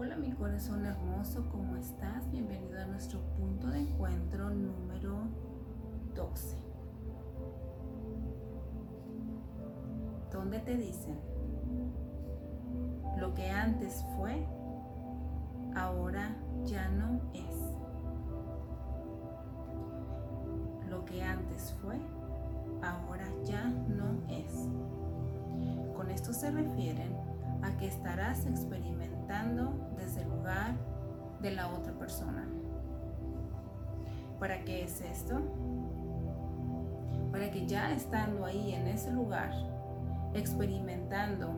Hola mi corazón hermoso, ¿cómo estás? Bienvenido a nuestro punto de encuentro número 12. Donde te dicen, lo que antes fue, ahora ya no es. Lo que antes fue, ahora ya no es. Con esto se refieren a que estarás experimentando desde el lugar de la otra persona. ¿Para qué es esto? Para que ya estando ahí en ese lugar, experimentando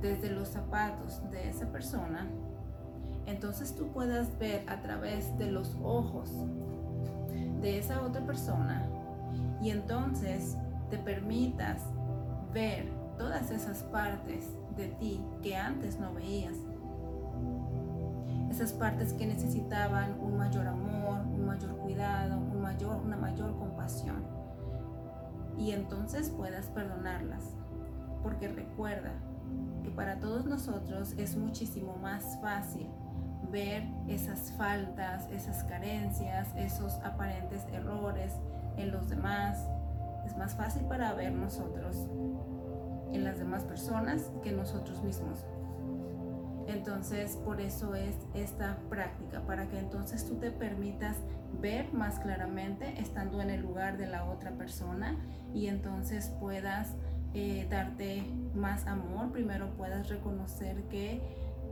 desde los zapatos de esa persona, entonces tú puedas ver a través de los ojos de esa otra persona y entonces te permitas ver todas esas partes de ti que antes no veías. Esas partes que necesitaban un mayor amor, un mayor cuidado, un mayor, una mayor compasión. Y entonces puedas perdonarlas. Porque recuerda que para todos nosotros es muchísimo más fácil ver esas faltas, esas carencias, esos aparentes errores en los demás. Es más fácil para ver nosotros en las demás personas que nosotros mismos. Entonces, por eso es esta práctica, para que entonces tú te permitas ver más claramente estando en el lugar de la otra persona y entonces puedas eh, darte más amor. Primero puedas reconocer que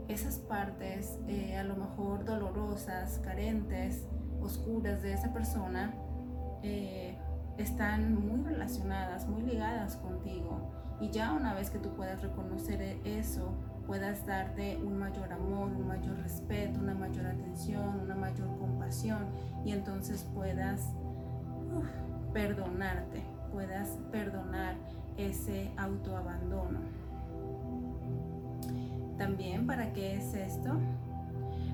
esas partes eh, a lo mejor dolorosas, carentes, oscuras de esa persona eh, están muy relacionadas, muy ligadas contigo y ya una vez que tú puedas reconocer e-, eso, puedas darte un mayor amor, un mayor respeto, una mayor atención, una mayor compasión y entonces puedas perdonarte, puedas perdonar ese autoabandono. También, ¿para qué es esto?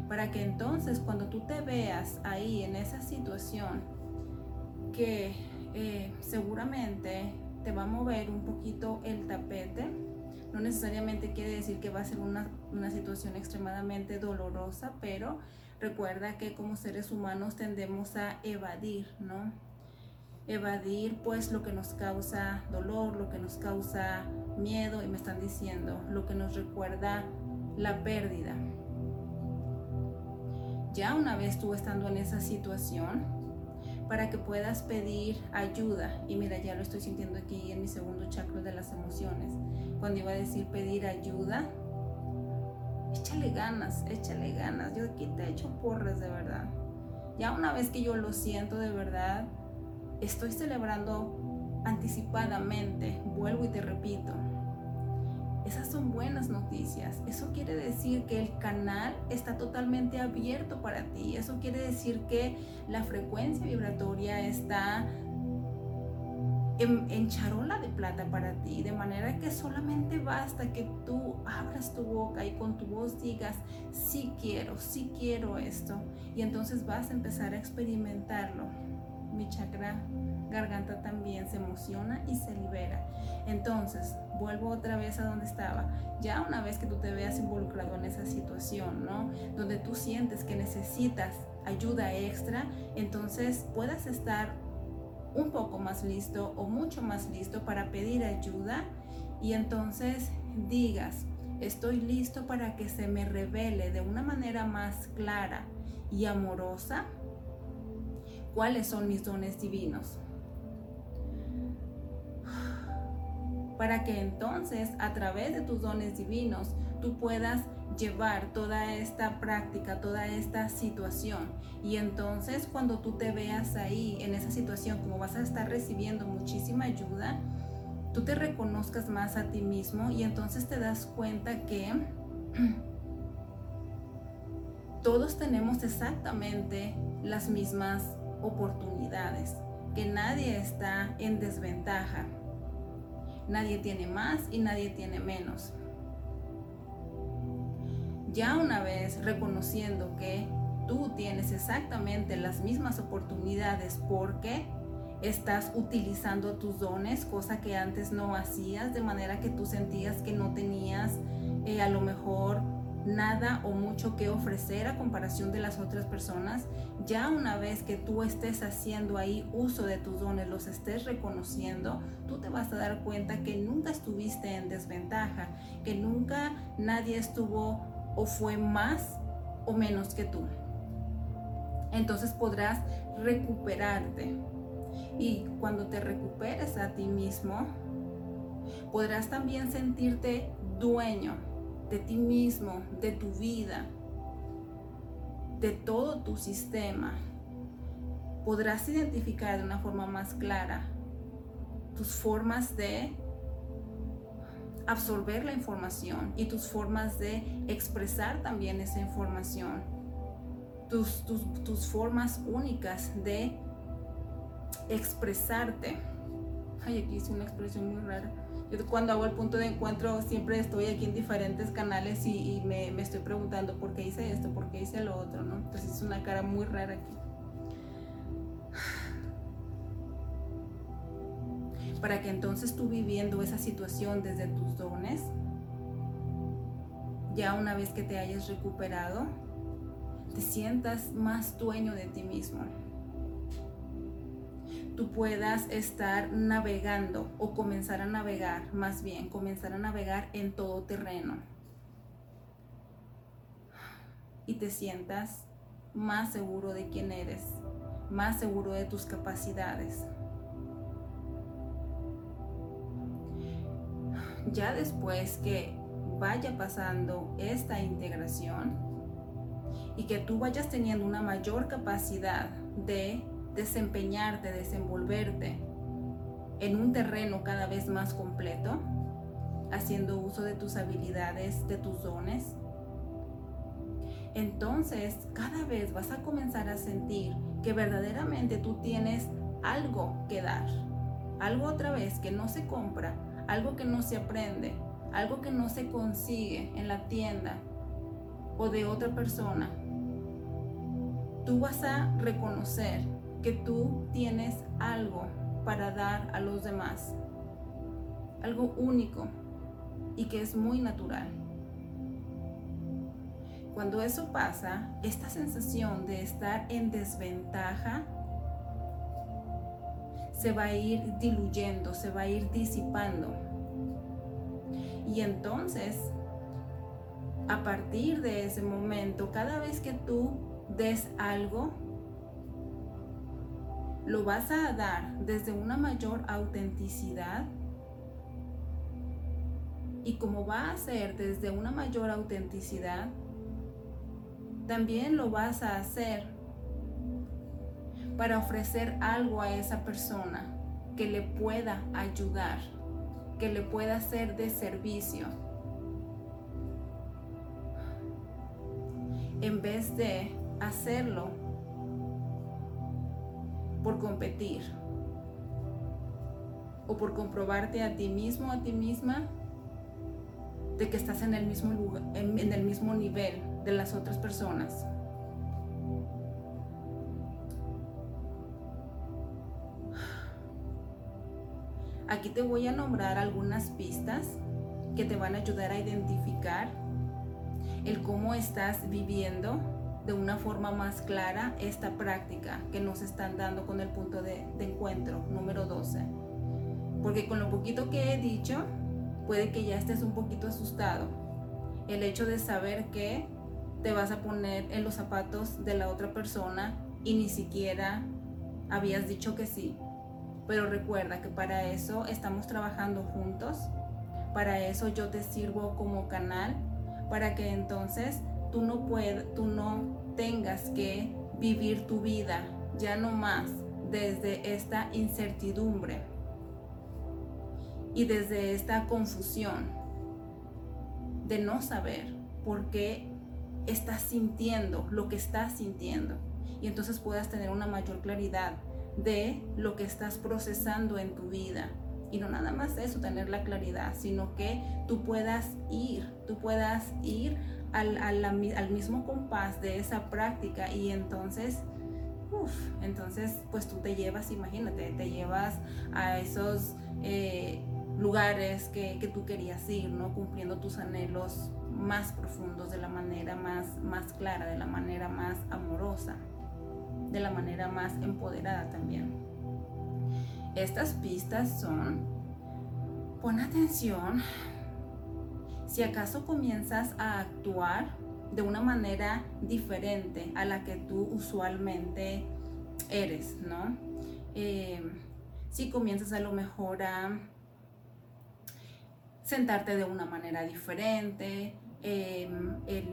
Para que entonces cuando tú te veas ahí en esa situación que eh, seguramente te va a mover un poquito el tapete. No necesariamente quiere decir que va a ser una, una situación extremadamente dolorosa, pero recuerda que como seres humanos tendemos a evadir, ¿no? Evadir pues lo que nos causa dolor, lo que nos causa miedo y me están diciendo lo que nos recuerda la pérdida. Ya una vez tú estando en esa situación, para que puedas pedir ayuda. Y mira, ya lo estoy sintiendo aquí en mi segundo chakra de las emociones. Cuando iba a decir pedir ayuda, échale ganas, échale ganas. Yo aquí te echo porras de verdad. Ya una vez que yo lo siento de verdad, estoy celebrando anticipadamente. Vuelvo y te repito, esas son buenas noticias. Eso quiere decir que el canal está totalmente abierto para ti. Eso quiere decir que la frecuencia vibratoria está en, charola de plata para ti. De manera que solamente basta que tú abras tu boca y con tu voz digas, sí quiero, sí quiero esto. Y entonces vas a empezar a experimentarlo. Mi chakra garganta también se emociona y se libera. Entonces, vuelvo otra vez a donde estaba. Ya una vez que tú te veas involucrado en esa situación, ¿no? Donde tú sientes que necesitas ayuda extra, entonces puedas estar un poco más listo o mucho más listo para pedir ayuda y entonces digas, estoy listo para que se me revele de una manera más clara y amorosa cuáles son mis dones divinos. para que entonces a través de tus dones divinos tú puedas llevar toda esta práctica, toda esta situación. Y entonces cuando tú te veas ahí en esa situación, como vas a estar recibiendo muchísima ayuda, tú te reconozcas más a ti mismo y entonces te das cuenta que todos tenemos exactamente las mismas oportunidades, que nadie está en desventaja Nadie tiene más y nadie tiene menos. Ya una vez reconociendo que tú tienes exactamente las mismas oportunidades porque estás utilizando tus dones, cosa que antes no hacías, de manera que tú sentías que no tenías eh, a lo mejor nada o mucho que ofrecer a comparación de las otras personas, ya una vez que tú estés haciendo ahí uso de tus dones, los estés reconociendo, tú te vas a dar cuenta que nunca estuviste en desventaja, que nunca nadie estuvo o fue más o menos que tú. Entonces podrás recuperarte. Y cuando te recuperes a ti mismo, podrás también sentirte dueño de ti mismo, de tu vida, de todo tu sistema. Podrás identificar de una forma más clara tus formas de absorber la información y tus formas de expresar también esa información. Tus, tus, formas únicas de expresarte. Ay, aquí hice una expresión muy rara. Yo cuando hago el punto de encuentro siempre estoy aquí en diferentes canales y, me, me, estoy preguntando por qué hice esto, por qué hice lo otro, ¿no? Entonces es una cara muy rara aquí. para que entonces tú viviendo esa situación desde tus dones, ya una vez que te hayas recuperado, te sientas más dueño de ti mismo. Puedas estar navegando o comenzar a navegar, más bien, comenzar a navegar en todo terreno. Y te sientas más seguro de quién eres, más seguro de tus capacidades. ya después que vaya pasando esta integración y que tú vayas teniendo una mayor capacidad de desempeñarte, desenvolverte en un terreno cada vez más completo, haciendo uso de tus habilidades, de tus dones, entonces cada vez vas a comenzar a sentir que verdaderamente tú tienes algo que dar, algo otra vez que no se compra, algo que no se aprende, algo que no se consigue en la tienda o de otra persona, tú vas a reconocer que tú tienes algo para dar a los demás, algo único y que es muy natural. Cuando eso pasa, esta sensación de estar en desventaja se va a ir diluyendo, se va a ir disipando. Y entonces, a partir de ese momento, cada vez que tú des algo, lo vas a dar desde una mayor autenticidad. Y como va a ser desde una mayor autenticidad, también lo vas a hacer para ofrecer algo a esa persona que le pueda ayudar, que le pueda ser de servicio. En vez de hacerlo por competir o por comprobarte a ti mismo, a ti misma, de que estás en el mismo lugar, en, el mismo nivel de las otras personas. Aquí te voy a nombrar algunas pistas que te van a ayudar a identificar el cómo estás viviendo de una forma más clara esta práctica que nos están dando con el punto de, encuentro número 12. Porque con lo poquito que he dicho, puede que ya estés un poquito asustado. El hecho de saber que te vas a poner en los zapatos de la otra persona y ni siquiera habías dicho que sí pero recuerda que para eso estamos trabajando juntos. Para eso yo te sirvo como canal para que entonces tú no tú no tengas que vivir tu vida ya no más desde esta incertidumbre y desde esta confusión de no saber por qué estás sintiendo lo que estás sintiendo y entonces puedas tener una mayor claridad de lo que estás procesando en tu vida. Y no nada más eso, tener la claridad, sino que tú puedas ir, tú puedas ir al, al, mismo compás de esa práctica y entonces, uff, entonces pues tú te llevas, imagínate, te llevas a esos... Eh, lugares que, que, tú querías ir, ¿no? Cumpliendo tus anhelos más profundos de la manera más, más clara, de la manera más amorosa, de la manera más empoderada también. Estas pistas son, pon atención, si acaso comienzas a actuar de una manera diferente a la que tú usualmente eres, ¿no? Eh, si comienzas a lo mejor a sentarte de una manera diferente, em, el,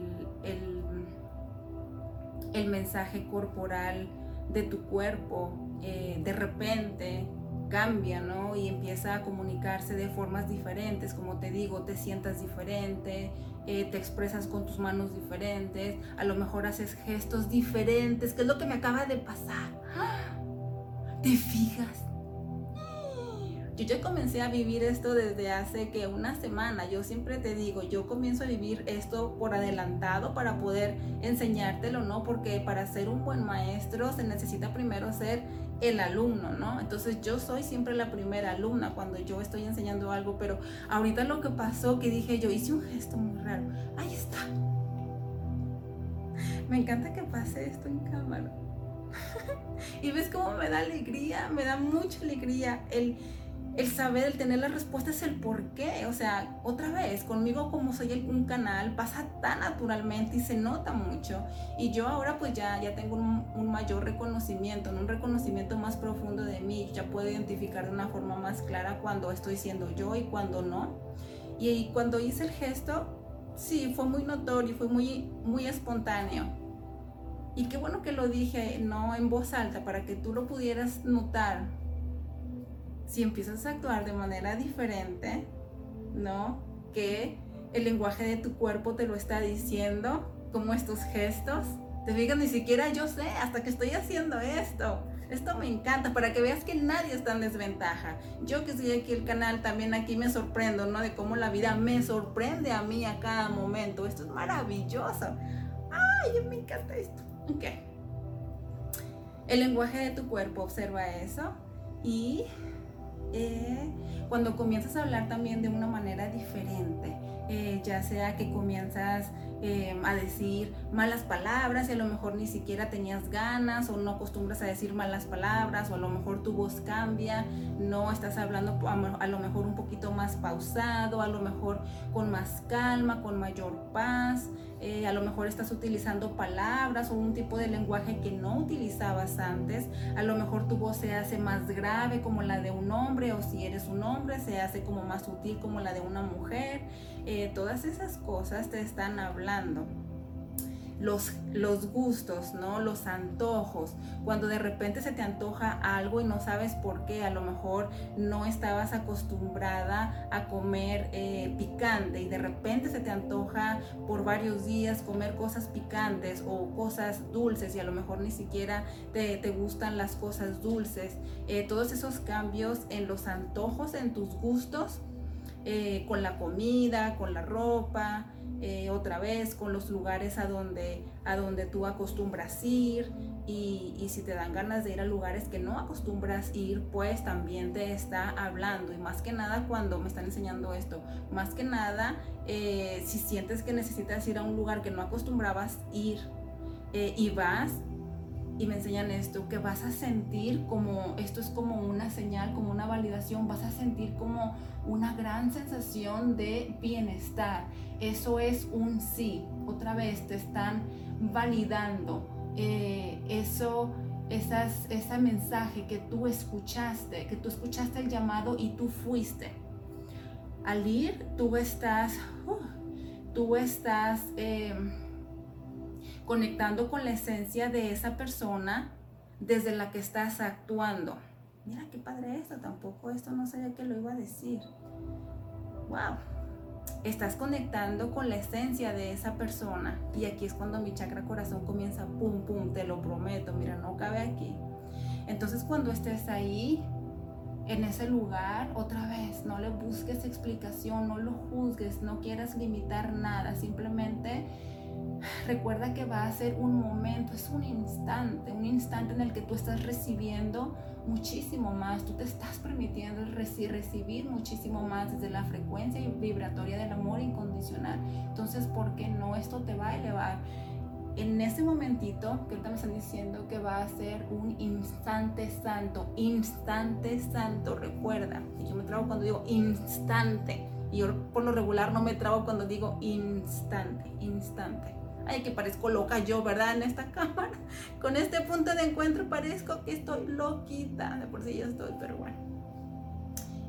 mensaje corporal de tu cuerpo eh, de repente cambia, ¿no? Y empieza a comunicarse de formas diferentes, como te digo, te sientas diferente, eh, te expresas con tus manos diferentes, a lo mejor haces gestos diferentes, que es lo que me acaba de pasar. ¿Te fijas? Yo ya comencé a vivir esto desde hace que una semana. Yo siempre te digo, yo comienzo a vivir esto por adelantado para poder enseñártelo, ¿no? Porque para ser un buen maestro se necesita primero ser el alumno, ¿no? Entonces yo soy siempre la primera alumna cuando yo estoy enseñando algo, pero ahorita lo que pasó que dije, yo hice un gesto muy raro. Ahí está. Me encanta que pase esto en cámara. y ves cómo me da alegría, me da mucha alegría el el saber, el tener la respuesta es el por qué. O sea, otra vez, conmigo como soy un canal, pasa tan naturalmente y se nota mucho. Y yo ahora pues ya, ya tengo un, mayor reconocimiento, un reconocimiento más profundo de mí. Ya puedo identificar de una forma más clara cuando estoy siendo yo y cuando no. Y, cuando hice el gesto, sí, fue muy notorio, fue muy, muy espontáneo. Y qué bueno que lo dije, no en voz alta, para que tú lo pudieras notar si empiezas a actuar de manera diferente, ¿no? Que el lenguaje de tu cuerpo te lo está diciendo, como estos gestos. Te fijas, ni siquiera yo sé hasta que estoy haciendo esto. Esto me encanta para que veas que nadie está en desventaja. Yo que estoy aquí el canal también aquí me sorprendo, ¿no? De cómo la vida me sorprende a mí a cada momento. Esto es maravilloso. Ay, me encanta esto. Ok. El lenguaje de tu cuerpo, observa eso. Y eh, cuando comienzas a hablar también de una manera diferente, eh, ya sea que comienzas eh, a decir malas palabras y a lo mejor ni siquiera tenías ganas o no acostumbras a decir malas palabras o a lo mejor tu voz cambia, no estás hablando a lo mejor un poquito más pausado, a lo mejor con más calma, con mayor paz. Eh, a lo mejor estás utilizando palabras o un tipo de lenguaje que no utilizabas antes, a lo mejor tu voz se hace más grave como la de un hombre o si eres un hombre se hace como más sutil como la de una mujer, eh, todas esas cosas te están hablando los, los gustos, ¿no? Los antojos. Cuando de repente se te antoja algo y no sabes por qué, a lo mejor no estabas acostumbrada a comer eh, picante y de repente se te antoja por varios días comer cosas picantes o cosas dulces y a lo mejor ni siquiera te, gustan las cosas dulces. Eh, todos esos cambios en los antojos, en tus gustos, eh, con la comida, con la ropa, eh, otra vez con los lugares a donde, a donde tú acostumbras ir y, y, si te dan ganas de ir a lugares que no acostumbras ir, pues también te está hablando. Y más que nada cuando me están enseñando esto, más que nada eh, si sientes que necesitas ir a un lugar que no acostumbrabas ir eh, y vas, y me enseñan esto, que vas a sentir como, esto es como una señal, como una validación, vas a sentir como una gran sensación de bienestar. Eso es un sí. Otra vez te están validando. Eh, eso, esas, ese mensaje que tú escuchaste, que tú escuchaste el llamado y tú fuiste. Al ir, tú estás, uh, tú estás... Eh, conectando con la esencia de esa persona desde la que estás actuando. Mira qué padre esto, tampoco esto no sabía que lo iba a decir. Wow. Estás conectando con la esencia de esa persona y aquí es cuando mi chakra corazón comienza pum pum, te lo prometo, mira, no cabe aquí. Entonces cuando estés ahí en ese lugar, otra vez, no le busques explicación, no lo juzgues, no quieras limitar nada, simplemente recuerda que va a ser un momento, es un instante, un instante en el que tú estás recibiendo muchísimo más, tú te estás permitiendo recibir muchísimo más desde la frecuencia vibratoria del amor incondicional. Entonces, ¿por qué no? Esto te va a elevar en ese momentito que ahorita me están diciendo que va a ser un instante santo, instante santo, recuerda, y yo me trago cuando digo instante, y yo por lo regular no me trago cuando digo instante, instante. Ay, que parezco loca yo, ¿verdad? En esta cámara. Con este punto de encuentro parezco que estoy loquita. De por sí ya estoy, pero bueno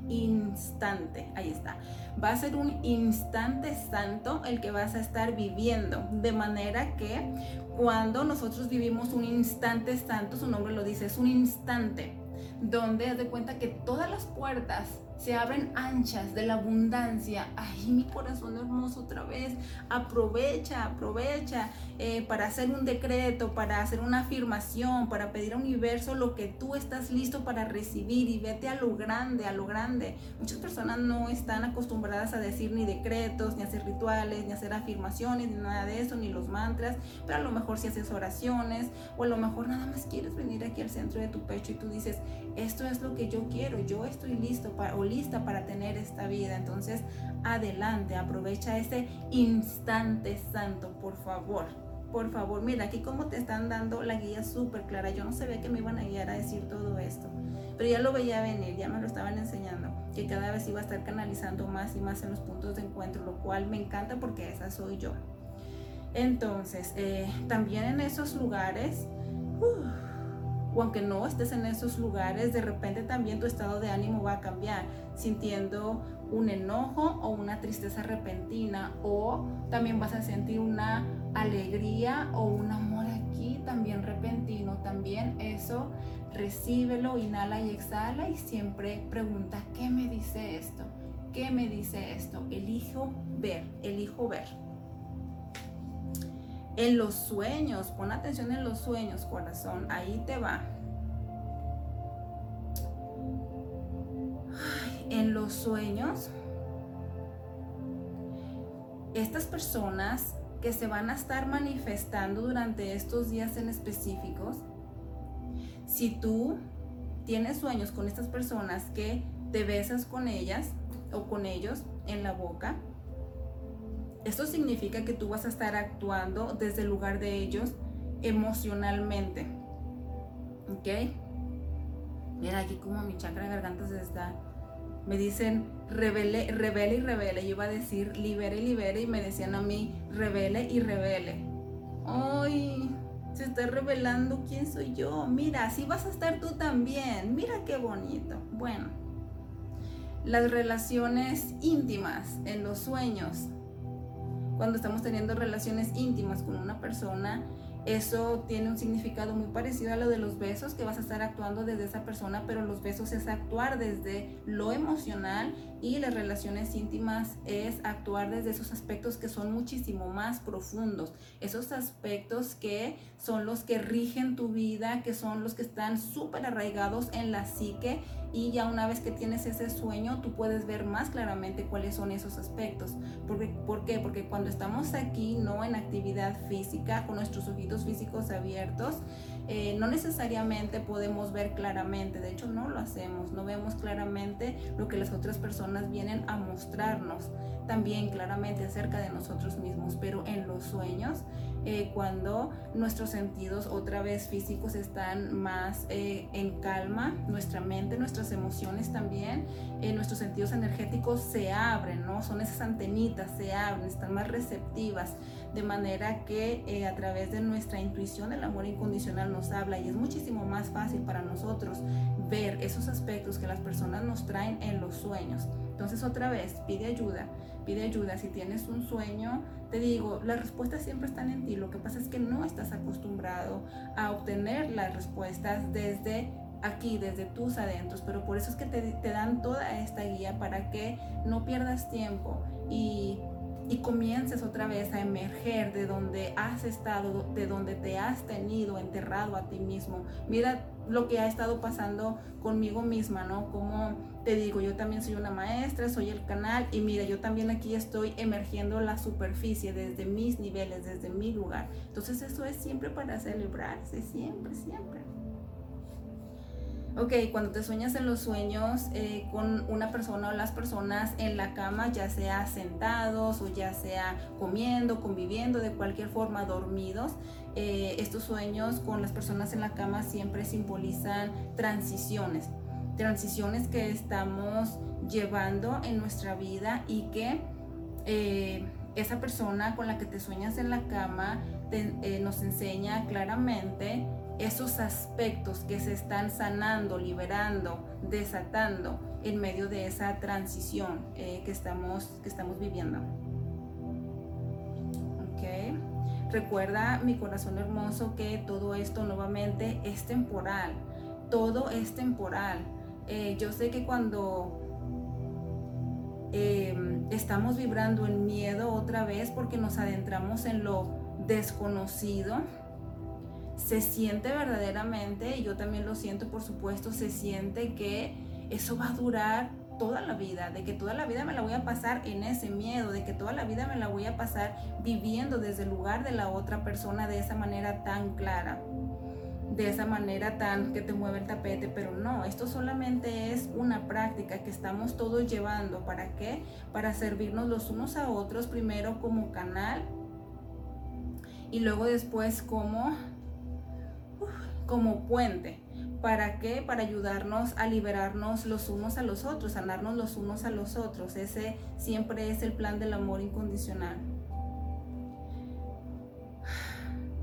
instante. Ahí está. Va a ser un instante santo el que vas a estar viviendo. De manera que cuando nosotros vivimos un instante santo, su nombre lo dice, es un instante donde haz de cuenta que todas las puertas se abren anchas de la abundancia. Ay, mi corazón hermoso otra vez. Aprovecha, aprovecha eh, para hacer un decreto, para hacer una afirmación, para pedir al universo lo que tú estás listo para recibir y vete a lo grande, a lo grande. Muchas personas no están acostumbradas a decir ni decretos, ni hacer rituales, ni hacer afirmaciones, ni nada de eso, ni los mantras, pero a lo mejor si haces oraciones o a lo mejor nada más quieres venir aquí al centro de tu pecho y tú dices, esto es lo que yo quiero, yo estoy listo para lista para tener esta vida. Entonces, adelante, aprovecha ese instante santo, por favor. Por favor, mira aquí como te están dando la guía súper clara. Yo no sabía que me iban a guiar a decir todo esto, pero ya lo veía venir, ya me lo estaban enseñando, que cada vez iba a estar canalizando más y más en los puntos de encuentro, lo cual me encanta porque esa soy yo. Entonces, eh, también en esos lugares, o aunque no estés en esos lugares, de repente también tu estado de ánimo va a cambiar, sintiendo un enojo o una tristeza repentina, o también vas a sentir una alegría o un amor aquí también repentino. También eso recíbelo, inhala y exhala y siempre pregunta, ¿qué me dice esto? ¿Qué me dice esto? Elijo ver, elijo ver. En los sueños, pon atención en los sueños, corazón, ahí te va. en los sueños, estas personas que se van a estar manifestando durante estos días en específicos, si tú tienes sueños con estas personas que te besas con ellas o con ellos en la boca, esto significa que tú vas a estar actuando desde el lugar de ellos emocionalmente. ¿Ok? Mira aquí como mi chakra de garganta se está. Me dicen revele, revele y revele. Yo iba a decir libere y libere y me decían a mí revele y revele. ¡Ay! Se está revelando quién soy yo. Mira, así vas a estar tú también. Mira qué bonito. Bueno, las relaciones íntimas en los sueños cuando estamos teniendo relaciones íntimas con una persona, eso tiene un significado muy parecido a lo de los besos, que vas a estar actuando desde esa persona, pero los besos es actuar desde lo emocional y las relaciones íntimas es actuar desde esos aspectos que son muchísimo más profundos, esos aspectos que son los que rigen tu vida, que son los que están súper arraigados en la psique y ya una vez que tienes ese sueño, tú puedes ver más claramente cuáles son esos aspectos. ¿Por qué? Porque cuando estamos aquí, no en actividad física, con nuestros ojitos físicos abiertos, eh, no necesariamente podemos ver claramente, de hecho no lo hacemos, no vemos claramente lo que las otras personas vienen a mostrarnos también claramente acerca de nosotros mismos, pero en los sueños eh, cuando nuestros sentidos otra vez físicos están más eh, en calma, nuestra mente, nuestras emociones también, eh, nuestros sentidos energéticos se abren, ¿no? Son esas antenitas, se abren, están más receptivas, de manera que a través de nuestra intuición el amor incondicional nos habla y es muchísimo más fácil para nosotros ver esos aspectos que las personas nos traen en los sueños. Entonces otra vez, pide ayuda, pide ayuda. Si tienes un sueño, te digo, las respuestas siempre están en ti. Lo que pasa es que no estás acostumbrado a obtener las respuestas desde aquí, desde tus adentros. Pero por eso es que te, dan toda esta guía para que no pierdas tiempo y y comiences otra vez a emerger de donde has estado, de donde te has tenido enterrado a ti mismo. Mira, lo que ha estado pasando conmigo misma, ¿no? Como te digo, yo también soy una maestra, soy el canal y mira, yo también aquí estoy emergiendo la superficie desde mis niveles, desde mi lugar. Entonces eso es siempre para celebrarse, siempre, siempre. Ok, cuando te sueñas en los sueños eh, con una persona o las personas en la cama, ya sea sentados o ya sea comiendo, conviviendo, de cualquier forma dormidos, eh, estos sueños con las personas en la cama siempre simbolizan transiciones, transiciones que estamos llevando en nuestra vida y que eh, esa persona con la que te sueñas en la cama nos enseña claramente esos aspectos que se están sanando, liberando, desatando en medio de esa transición eh, que, estamos, que estamos viviendo. Okay. Recuerda, mi corazón hermoso, que todo esto nuevamente es temporal. Todo es temporal. Eh, yo sé que cuando em, estamos vibrando en miedo otra vez porque nos adentramos en lo desconocido, se siente verdaderamente, y yo también lo siento por supuesto, se siente que eso va a durar toda la vida, de que toda la vida me la voy a pasar en ese miedo, de que toda la vida me la voy a pasar viviendo desde el lugar de la otra persona de esa manera tan clara, de esa manera tan que te mueve el tapete, pero no, esto solamente es una práctica que estamos todos llevando, ¿para qué? Para servirnos los unos a otros, primero como canal y luego después como como puente. ¿Para qué? Para ayudarnos a liberarnos los unos a los otros, sanarnos los unos a los otros. Ese siempre es el plan del amor incondicional.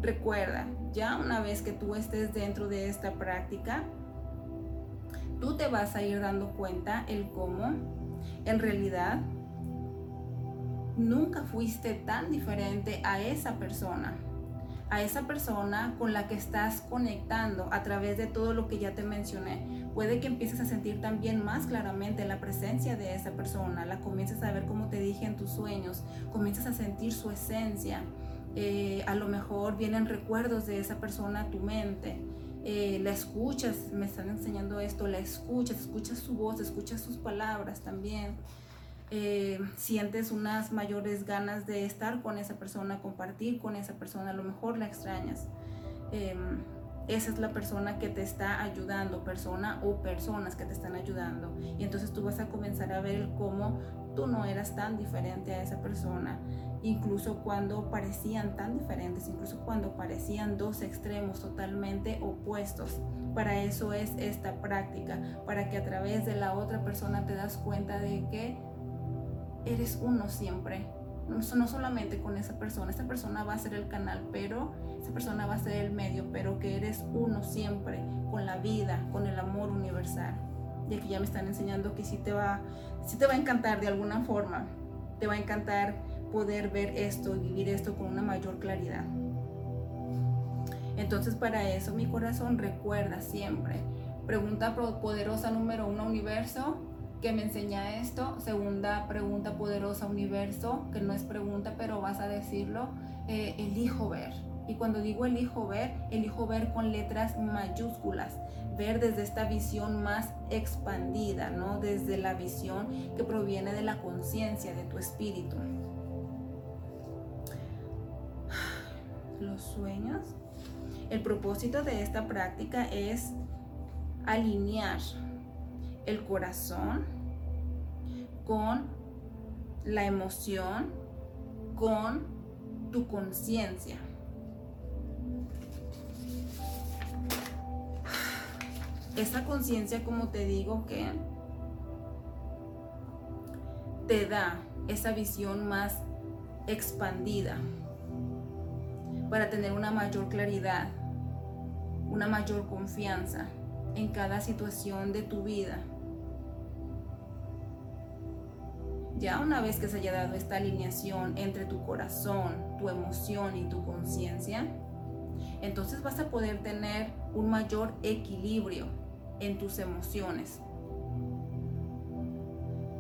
Recuerda, ya una vez que tú estés dentro de esta práctica, tú te vas a ir dando cuenta el cómo en realidad nunca fuiste tan diferente a esa persona a esa persona con la que estás conectando a través de todo lo que ya te mencioné. Puede que empieces a sentir también más claramente la presencia de esa persona, la comiences a ver como te dije en tus sueños, comienzas a sentir su esencia. Eh, a lo mejor vienen recuerdos de esa persona a tu mente. Eh, la escuchas, me están enseñando esto, la escuchas, escuchas su voz, escuchas sus palabras también. Eh, sientes unas mayores ganas de estar con esa persona, compartir con esa persona, a lo mejor la extrañas. Em, esa es la persona que te está ayudando, persona o personas que te están ayudando. Y entonces tú vas a comenzar a ver cómo tú no eras tan diferente a esa persona, incluso cuando parecían tan diferentes, incluso cuando parecían dos extremos totalmente opuestos. Para eso es esta práctica, para que a través de la otra persona te das cuenta de que eres uno siempre. No, solamente con esa persona, esa persona va a ser el canal, pero esa persona va a ser el medio, pero que eres uno siempre con la vida, con el amor universal. Y aquí ya me están enseñando que sí te va, sí te va a encantar de alguna forma, te va a encantar poder ver esto y vivir esto con una mayor claridad. Entonces para eso mi corazón recuerda siempre. Pregunta poderosa número uno universo, que me enseña esto. Segunda pregunta poderosa, universo, que no es pregunta, pero vas a decirlo, eh, elijo ver. Y cuando digo elijo ver, elijo ver con letras mayúsculas, ver desde esta visión más expandida, ¿no? Desde la visión que proviene de la conciencia, de tu espíritu. Los sueños. El propósito de esta práctica es alinear el corazón con la emoción, con tu conciencia. Esa conciencia, como te digo, que te da esa visión más expandida para tener una mayor claridad, una mayor confianza en cada situación de tu vida. Ya una vez que se haya dado esta alineación entre tu corazón, tu emoción y tu conciencia, entonces vas a poder tener un mayor equilibrio en tus emociones.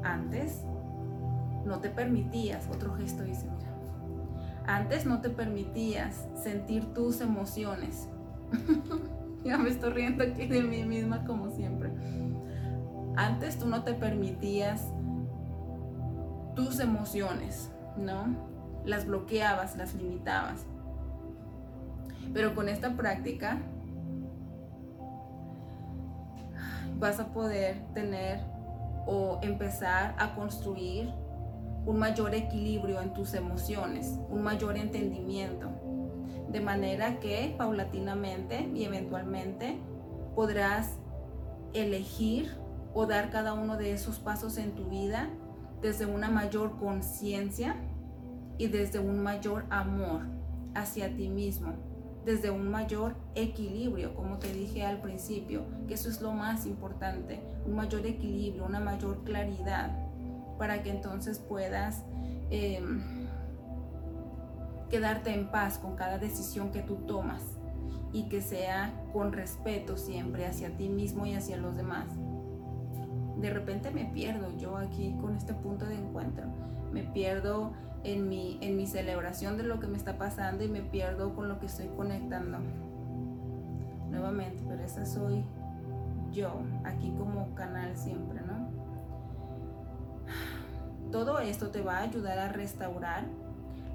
Antes no te permitías, otro gesto dice, mira, antes no te permitías sentir tus emociones. ya me estoy riendo aquí de mí misma como siempre. Antes tú no te permitías tus emociones, ¿no? Las bloqueabas, las limitabas. Pero con esta práctica vas a poder tener o empezar a construir un mayor equilibrio en tus emociones, un mayor entendimiento, de manera que paulatinamente y eventualmente podrás elegir o dar cada uno de esos pasos en tu vida desde una mayor conciencia y desde un mayor amor hacia ti mismo, desde un mayor equilibrio, como te dije al principio, que eso es lo más importante, un mayor equilibrio, una mayor claridad, para que entonces puedas em, quedarte en paz con cada decisión que tú tomas y que sea con respeto siempre hacia ti mismo y hacia los demás. De repente me pierdo yo aquí con este punto de encuentro, me pierdo en mi, en mi celebración de lo que me está pasando y me pierdo con lo que estoy conectando. Nuevamente, pero esa soy yo, aquí como canal siempre. Todo esto te va a ayudar a restaurar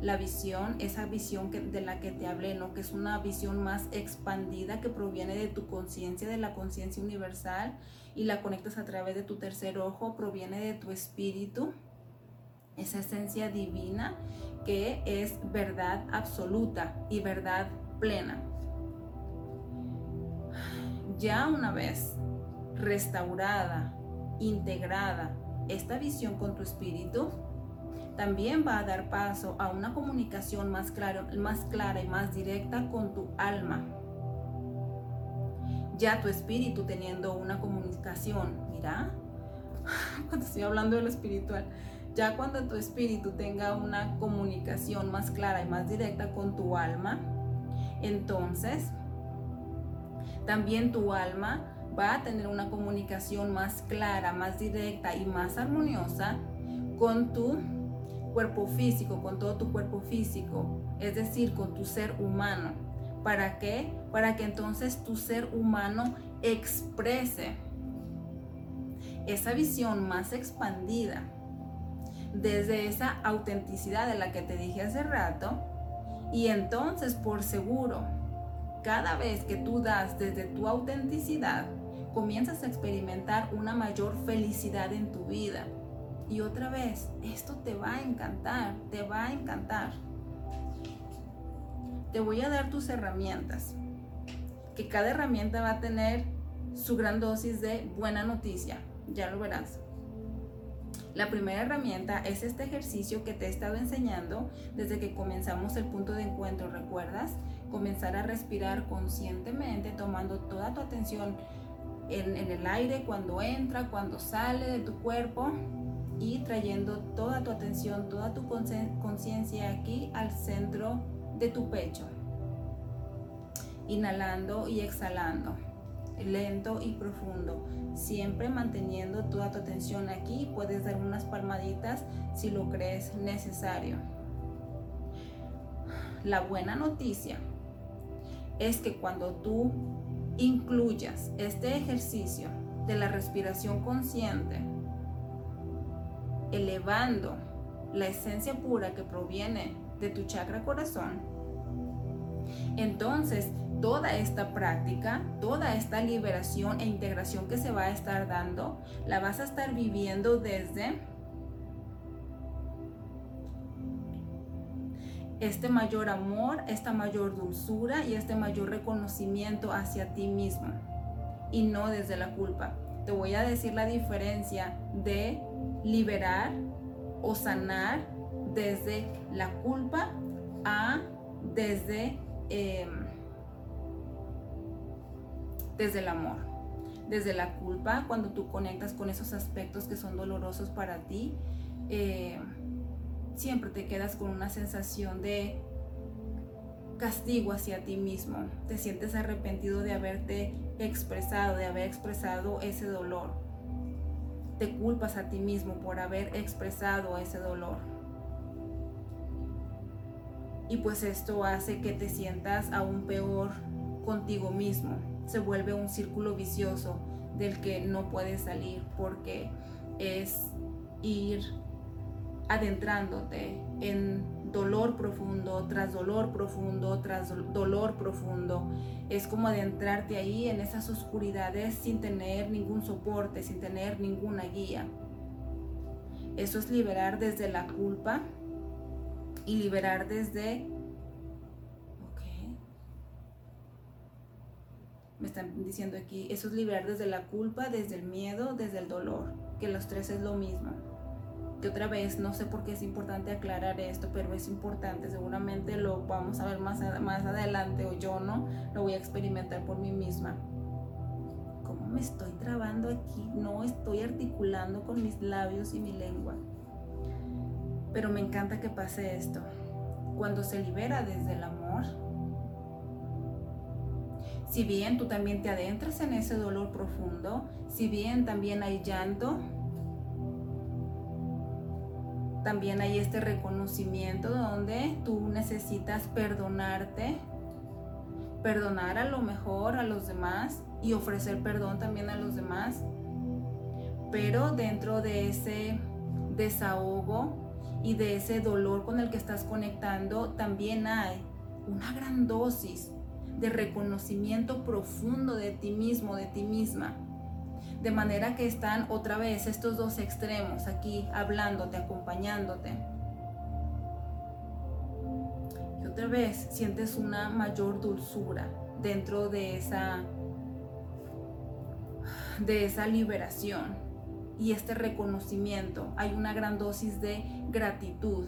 la visión, esa visión de la que te hablé, ¿no? Que es una visión más expandida que proviene de tu conciencia, de la conciencia universal y la conectas a través de tu tercer ojo, proviene de tu espíritu esa esencia divina que es verdad absoluta y verdad plena. Ya una vez restaurada, integrada esta visión con tu espíritu, también va a dar paso a una comunicación más, más clara y más directa con tu alma. Ya tu espíritu teniendo una comunicación, mira, cuando estoy hablando de lo espiritual, ya cuando tu espíritu tenga una comunicación más clara y más directa con tu alma, entonces también tu alma va a tener una comunicación más clara, más directa y más armoniosa con tu cuerpo físico, con todo tu cuerpo físico, es decir, con tu ser humano. ¿Para qué? Para que entonces tu ser humano exprese esa visión más expandida desde esa autenticidad de la que te dije hace rato. Y entonces, por seguro, cada vez que tú das desde tu autenticidad, comienzas a experimentar una mayor felicidad en tu vida. Y otra vez, esto te va a encantar, te va a encantar. Te voy a dar tus herramientas, que cada herramienta va a tener su gran dosis de buena noticia, ya lo verás. La primera herramienta es este ejercicio que te he estado enseñando desde que comenzamos el punto de encuentro, ¿recuerdas? Comenzar a respirar conscientemente, tomando toda tu atención en, el aire cuando entra, cuando sale de tu cuerpo y trayendo toda tu atención, toda tu conciencia aquí al centro de tu pecho. Inhalando y exhalando lento y profundo, siempre manteniendo toda tu atención aquí. Puedes dar unas palmaditas si lo crees necesario. La buena noticia es que cuando tú incluyas este ejercicio de la respiración consciente, elevando la esencia pura que proviene de tu chakra corazón, entonces toda esta práctica, toda esta liberación e integración que se va a estar dando, la vas a estar viviendo desde este mayor amor, esta mayor dulzura y este mayor reconocimiento hacia ti mismo y no desde la culpa. Te voy a decir la diferencia de liberar o sanar desde la culpa a desde... Em, desde el amor, desde la culpa, cuando tú conectas con esos aspectos que son dolorosos para ti, eh, siempre te quedas con una sensación de castigo hacia ti mismo, te sientes arrepentido de haberte expresado, de haber expresado ese dolor, te culpas a ti mismo por haber expresado ese dolor. Y pues esto hace que te sientas aún peor contigo mismo, se vuelve un círculo vicioso del que no puedes salir porque es ir adentrándote en dolor profundo, tras dolor profundo, tras dolor profundo. Es como adentrarte ahí en esas oscuridades sin tener ningún soporte, sin tener ninguna guía. Eso es liberar desde la culpa y liberar desde... Me están diciendo aquí, eso es liberar desde la culpa, desde el miedo, desde el dolor, que los tres es lo mismo que otra vez no sé por qué es importante aclarar esto, pero es importante, seguramente lo vamos a ver más, más adelante o yo no, lo voy a experimentar por mí misma. ¿Cómo me estoy trabando aquí? No estoy articulando con mis labios y mi lengua. Pero me encanta que pase esto. Cuando se libera desde el amor, si bien tú también te adentras en ese dolor profundo, si bien también hay llanto, también hay este reconocimiento donde tú necesitas perdonarte, perdonar a lo mejor a los demás y ofrecer perdón también a los demás. Pero dentro de ese desahogo y de ese dolor con el que estás conectando, también hay una gran dosis de reconocimiento profundo de ti mismo, de ti misma de manera que están otra vez estos dos extremos aquí hablándote, acompañándote. Y otra vez sientes una mayor dulzura dentro de esa de esa liberación y este reconocimiento. Hay una gran dosis de gratitud,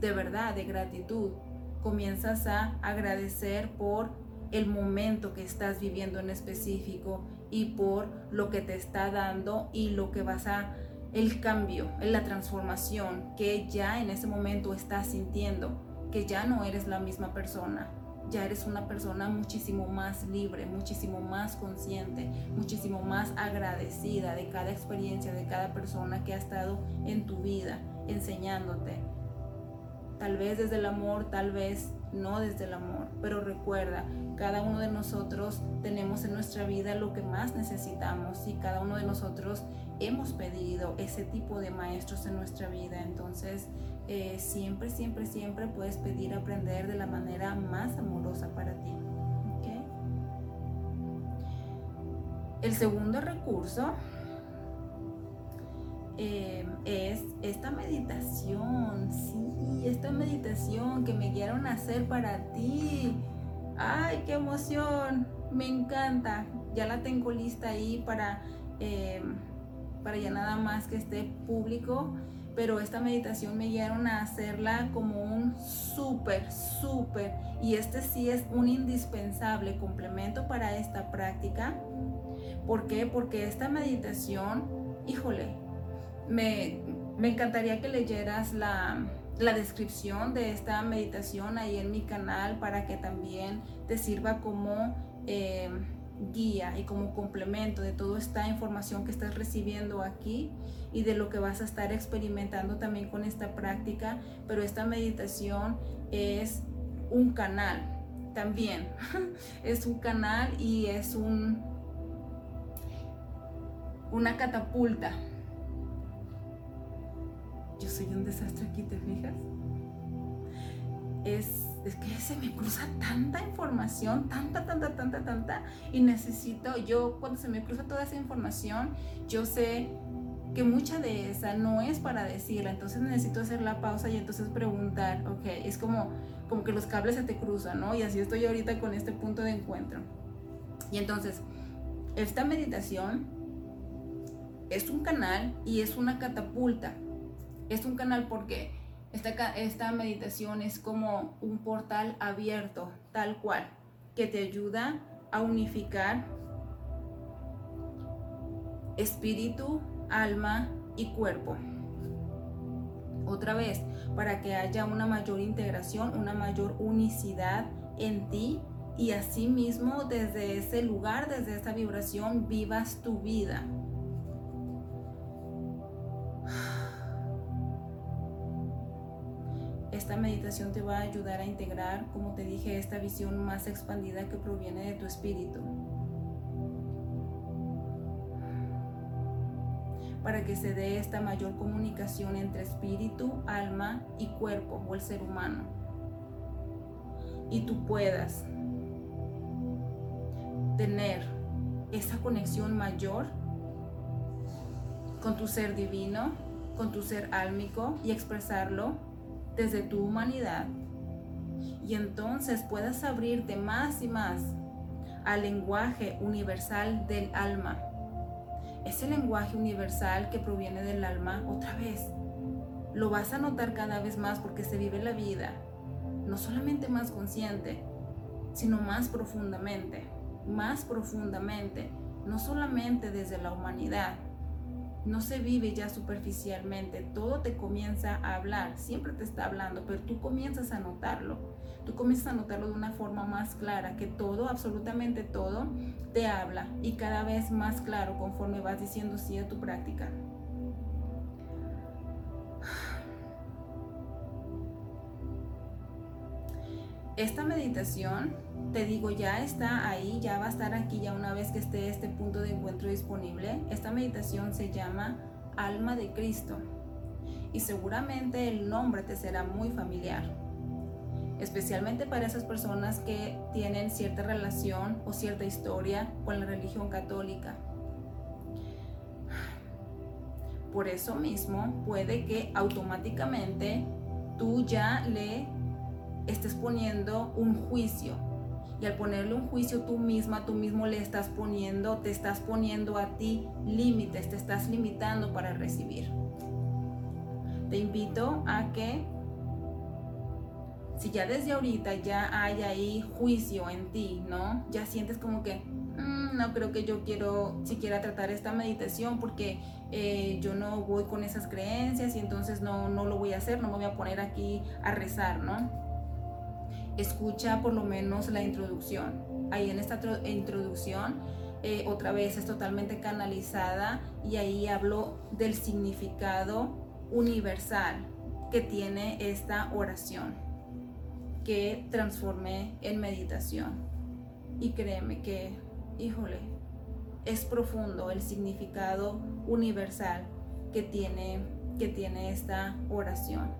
de verdad, de gratitud. Comienzas a agradecer por el momento que estás viviendo en específico y por lo que te está dando y lo que vas a, el cambio, la transformación que ya en ese momento estás sintiendo, que ya no eres la misma persona, ya eres una persona muchísimo más libre, muchísimo más consciente, muchísimo más agradecida de cada experiencia, de cada persona que ha estado en tu vida enseñándote. Tal vez desde el amor, tal vez no desde el amor. Pero recuerda, cada uno de nosotros tenemos en nuestra vida lo que más necesitamos y cada uno de nosotros hemos pedido ese tipo de maestros en nuestra vida. Entonces, eh, siempre, siempre, siempre puedes pedir aprender de la manera más amorosa para ti. El segundo recurso eh, es esta meditación, sí, esta meditación que me guiaron a hacer para ti. ¡Ay, qué emoción! Me encanta. Ya la tengo lista ahí para, eh, para ya nada más que esté público. Pero esta meditación me guiaron a hacerla como un súper, súper. Y este sí es un indispensable complemento para esta práctica. ¿Por qué? Porque esta meditación, híjole, me, encantaría que leyeras la, descripción de esta meditación ahí en mi canal para que también te sirva como eh, guía y como complemento de toda esta información que estás recibiendo aquí y de lo que vas a estar experimentando también con esta práctica. Pero esta meditación es un canal también. es un canal y es un, una catapulta yo soy un desastre aquí, ¿te fijas? Es, es, que se me cruza tanta información, tanta, tanta, tanta, tanta, y necesito, yo cuando se me cruza toda esa información, yo sé que mucha de esa no es para decirla, entonces necesito hacer la pausa y entonces preguntar, ok, es como, como que los cables se te cruzan, ¿no? Y así estoy ahorita con este punto de encuentro. Y entonces, esta meditación es un canal y es una catapulta es un canal porque esta, esta meditación es como un portal abierto, tal cual, que te ayuda a unificar espíritu, alma y cuerpo. Otra vez, para que haya una mayor integración, una mayor unicidad en ti y asimismo desde ese lugar, desde esa vibración, vivas tu vida. Esta meditación te va a ayudar a integrar, como te dije, esta visión más expandida que proviene de tu espíritu. Para que se dé esta mayor comunicación entre espíritu, alma y cuerpo o el ser humano. Y tú puedas tener esa conexión mayor con tu ser divino, con tu ser álmico y expresarlo desde tu humanidad. Y entonces puedas abrirte más y más al lenguaje universal del alma ese lenguaje universal que proviene del alma, otra vez, lo vas a notar cada vez más porque se vive la vida, no solamente más consciente, sino más profundamente, más profundamente, no solamente desde la humanidad. No se vive ya superficialmente, todo te comienza a hablar, siempre te está hablando, pero tú comienzas a notarlo tú comienzas a notarlo de una forma más clara, que todo, absolutamente todo, te habla y cada vez más claro conforme vas diciendo sí a tu práctica. Esta meditación, te digo, ya está ahí, ya va a estar aquí ya una vez que esté este punto de encuentro disponible. Esta meditación se llama Alma de Cristo y seguramente el nombre te será muy familiar especialmente para esas personas que tienen cierta relación o cierta historia con la religión católica. Por eso mismo puede que automáticamente tú ya le estés poniendo un juicio. Y al ponerle un juicio tú misma, tú mismo le estás poniendo, te estás poniendo a ti límites, te estás limitando para recibir. Te invito a que si ya desde ahorita ya hay ahí juicio en ti, ¿no? Ya sientes como que, mm, no creo que yo quiero siquiera tratar esta meditación porque eh, yo no voy con esas creencias y entonces no, no lo voy a hacer, no me voy a poner aquí a rezar, ¿no? Escucha por lo menos la introducción. Ahí en esta introducción eh, otra vez es totalmente canalizada y ahí hablo del significado universal que tiene esta oración que transformé en meditación. Y créeme que, híjole, es profundo el significado universal que tiene, que tiene esta oración.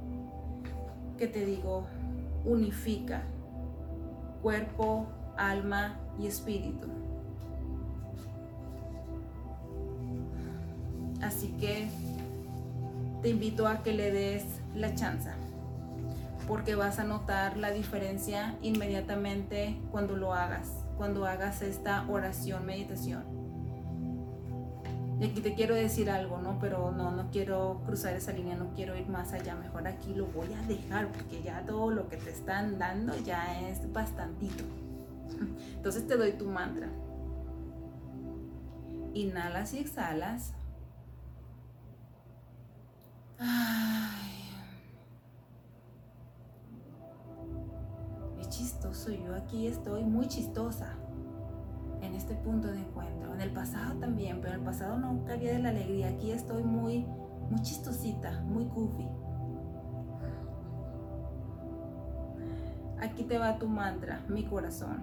Que te digo, unifica cuerpo, alma y espíritu. Así que te invito a que le des la chance porque vas a notar la diferencia inmediatamente cuando lo hagas, cuando hagas esta oración, meditación. Y aquí te quiero decir algo, ¿no? Pero no, no quiero cruzar esa línea, no quiero ir más allá. Mejor aquí lo voy a dejar porque ya todo lo que te están dando ya es bastantito. Entonces te doy tu mantra. Inhalas y exhalas. Ay. chistoso, yo aquí estoy muy chistosa este punto de encuentro. En el pasado también, pero en el pasado no cabía de la alegría. Aquí estoy muy, muy chistosita, muy goofy. Aquí te va tu mantra, mi corazón.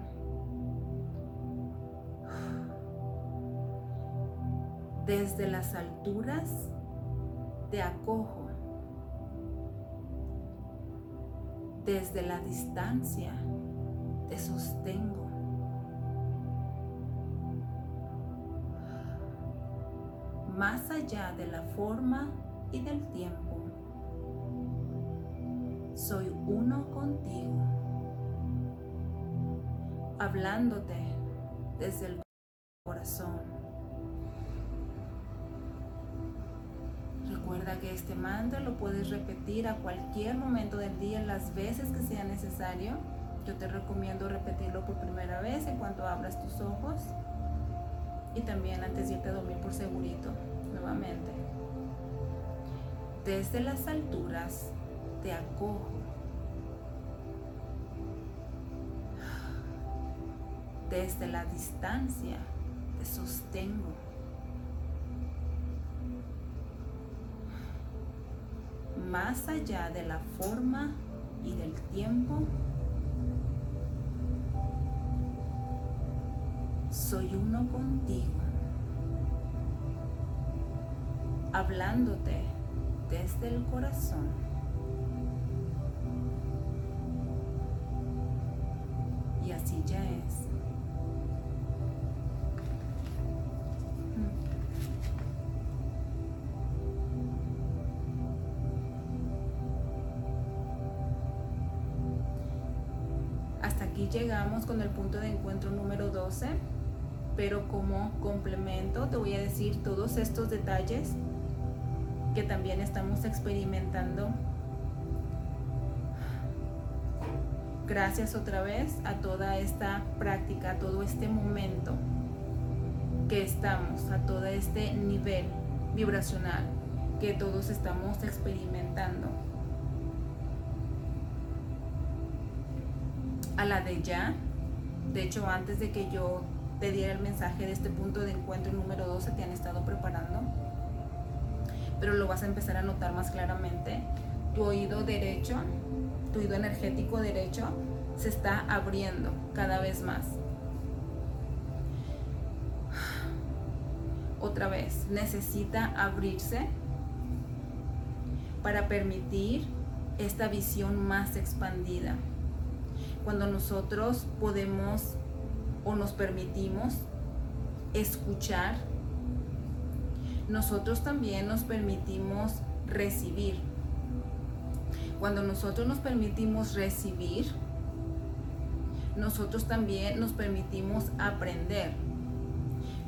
Desde las alturas te acojo Desde la distancia te sostengo. Más allá de la forma y del tiempo, soy uno contigo, hablándote desde el corazón. Recuerda que este mantra lo puedes repetir a cualquier momento del día, las veces que sea necesario. Yo te recomiendo repetirlo por primera vez en cuanto abras tus ojos y también antes de irte a dormir por segurito, nuevamente. Desde las alturas te acojo. Desde la distancia te sostengo. más allá de la forma y del tiempo, soy uno contigo, hablándote desde el corazón. Y así ya es. Hasta aquí llegamos con el punto de encuentro número 12, pero como complemento te voy a decir todos estos detalles que también estamos experimentando. Gracias otra vez a toda esta práctica, a todo este momento que estamos, a todo este nivel vibracional que todos estamos experimentando. A la de ya, de hecho antes de que yo te diera el mensaje de este punto de encuentro número 12, te han estado preparando pero lo vas a empezar a notar más claramente. Tu oído derecho, tu oído energético derecho, se está abriendo cada vez más. Otra vez, necesita abrirse para permitir esta visión más expandida. Cuando nosotros podemos o nos permitimos escuchar nosotros también nos permitimos recibir. Cuando nosotros nos permitimos recibir, nosotros también nos permitimos aprender.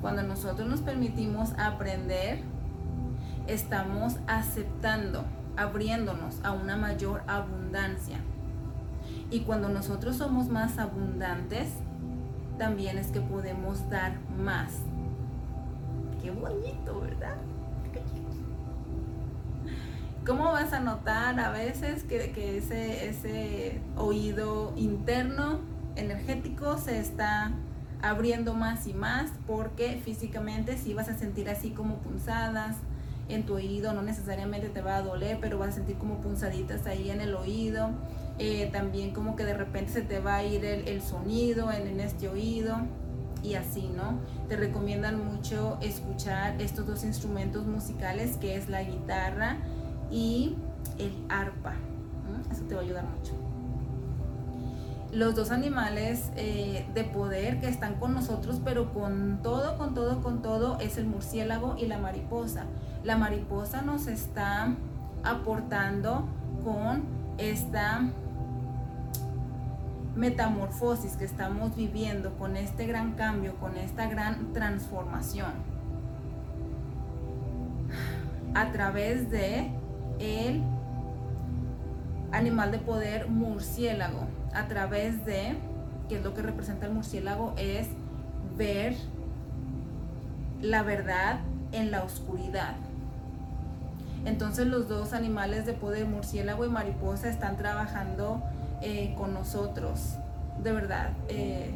Cuando nosotros nos permitimos aprender, estamos aceptando, abriéndonos a una mayor abundancia. Y cuando nosotros somos más abundantes, también es que podemos dar más qué bonito, ¿verdad? ¿Cómo vas a notar a veces que, ese, ese oído interno energético se está abriendo más y más? Porque físicamente sí vas a sentir así como punzadas en tu oído, no necesariamente te va a doler, pero vas a sentir como punzaditas ahí en el oído. Eh, también como que de repente se te va a ir el, sonido en, en este oído y así, ¿no? Te recomiendan mucho escuchar estos dos instrumentos musicales que es la guitarra y el arpa. Eso te va a ayudar mucho. Los dos animales eh, de poder que están con nosotros, pero con todo, con todo, con todo, es el murciélago y la mariposa. La mariposa nos está aportando con esta metamorfosis que estamos viviendo, con este gran cambio, con esta gran transformación, a través de el animal de poder murciélago, a través de, que es lo que representa el murciélago, es ver la verdad en la oscuridad. Entonces los dos animales de poder, murciélago y mariposa, están trabajando eh, con nosotros, de verdad, eh,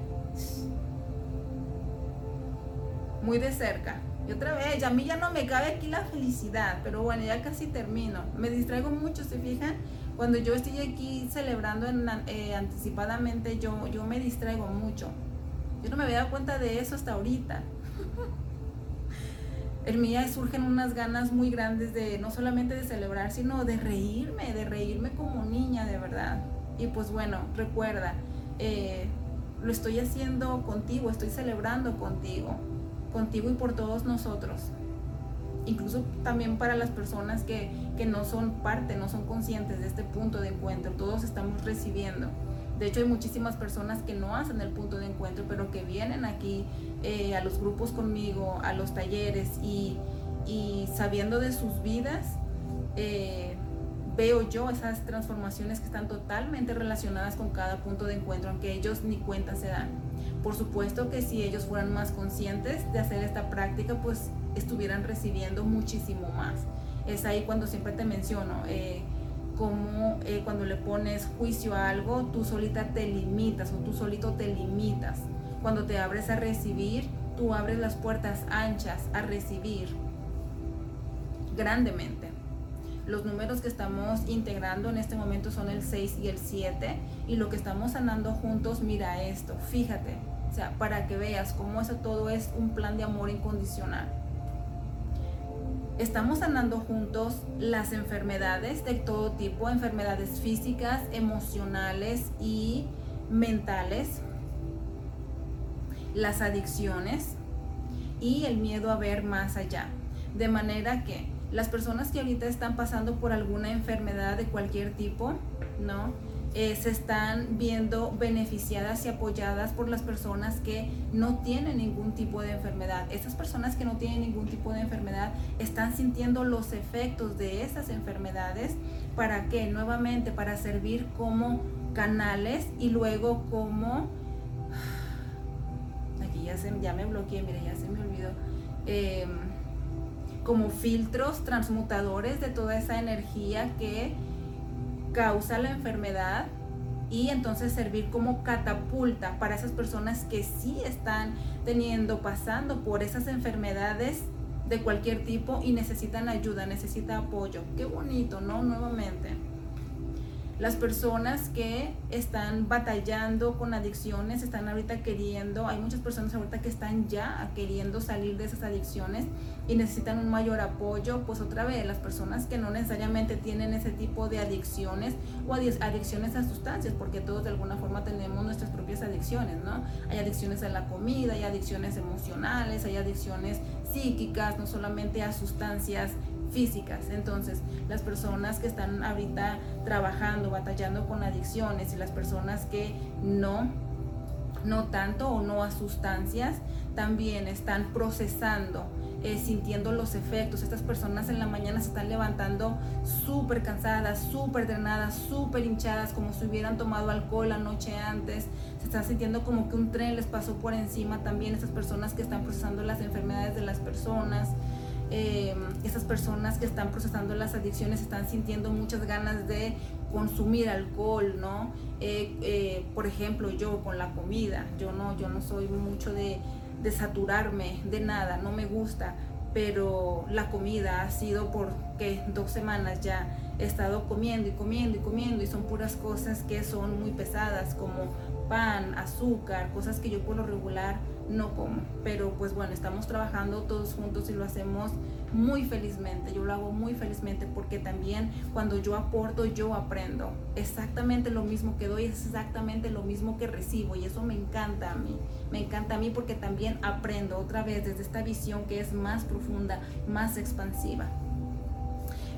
muy de cerca. Y otra vez, a mí ya no me cabe aquí la felicidad, pero bueno, ya casi termino. Me distraigo mucho, ¿se fijan? Cuando yo estoy aquí celebrando eh, anticipadamente, yo, yo me distraigo mucho. Yo no me había dado cuenta de eso hasta ahorita. en mí surgen unas ganas muy grandes de no solamente de celebrar, sino de reírme, de reírme como niña, de verdad. Y pues bueno, recuerda, eh, lo estoy haciendo contigo, estoy celebrando contigo, contigo y por todos nosotros. Incluso también para las personas que, no son parte, no son conscientes de este punto de encuentro, todos estamos recibiendo. De hecho, hay muchísimas personas que no hacen el punto de encuentro, pero que vienen aquí eh, a los grupos conmigo, a los talleres y, sabiendo de sus vidas, eh, veo yo esas transformaciones que están totalmente relacionadas con cada punto de encuentro, aunque ellos ni cuenta se dan. Por supuesto que si ellos fueran más conscientes de hacer esta práctica, pues estuvieran recibiendo muchísimo más. Es ahí cuando siempre te menciono, eh, como eh, cuando le pones juicio a algo, tú solita te limitas o tú solito te limitas. Cuando te abres a recibir, tú abres las puertas anchas a recibir grandemente. Los números que estamos integrando en este momento son el 6 y el 7 y lo que estamos sanando juntos, mira esto, fíjate, o sea, para que veas cómo eso todo es un plan de amor incondicional. Estamos sanando juntos las enfermedades de todo tipo, enfermedades físicas, emocionales y mentales, las adicciones y el miedo a ver más allá. De manera que las personas que ahorita están pasando por alguna enfermedad de cualquier tipo, ¿no? Eh, se están viendo beneficiadas y apoyadas por las personas que no tienen ningún tipo de enfermedad. Esas personas que no tienen ningún tipo de enfermedad están sintiendo los efectos de esas enfermedades. ¿Para qué? Nuevamente, para servir como canales y luego como... Aquí ya, se, ya me bloqueé, mire, ya se me olvidó. Em, como filtros transmutadores de toda esa energía que causa la enfermedad y entonces servir como catapulta para esas personas que sí están teniendo, pasando por esas enfermedades de cualquier tipo y necesitan ayuda, necesitan apoyo. Qué bonito, ¿no? Nuevamente las personas que están batallando con adicciones, están ahorita queriendo, hay muchas personas ahorita que están ya queriendo salir de esas adicciones y necesitan un mayor apoyo, pues otra vez, las personas que no necesariamente tienen ese tipo de adicciones o adicciones a sustancias, porque todos de alguna forma tenemos nuestras propias adicciones, ¿no? Hay adicciones a la comida, hay adicciones emocionales, hay adicciones psíquicas, no solamente a sustancias físicas. Entonces, las personas que están ahorita trabajando, batallando con adicciones y las personas que no, no tanto o no a sustancias, también están procesando, eh, sintiendo los efectos. Estas personas en la mañana se están levantando súper cansadas, súper drenadas, súper hinchadas, como si hubieran tomado alcohol la noche antes. Se están sintiendo como que un tren les pasó por encima también. Estas personas que están procesando las enfermedades de las personas eh, esas personas que están procesando las adicciones están sintiendo muchas ganas de consumir alcohol, ¿no? Eh, eh, por ejemplo, yo con la comida, yo no, yo no soy mucho de, de saturarme de nada, no me gusta, pero la comida ha sido porque dos semanas ya he estado comiendo y comiendo y comiendo y son puras cosas que son muy pesadas como pan, azúcar, cosas que yo por lo regular no como. Pero pues bueno, estamos trabajando todos juntos y lo hacemos muy felizmente. Yo lo hago muy felizmente porque también cuando yo aporto, yo aprendo. Exactamente lo mismo que doy es exactamente lo mismo que recibo y eso me encanta a mí. Me encanta a mí porque también aprendo otra vez desde esta visión que es más profunda, más expansiva.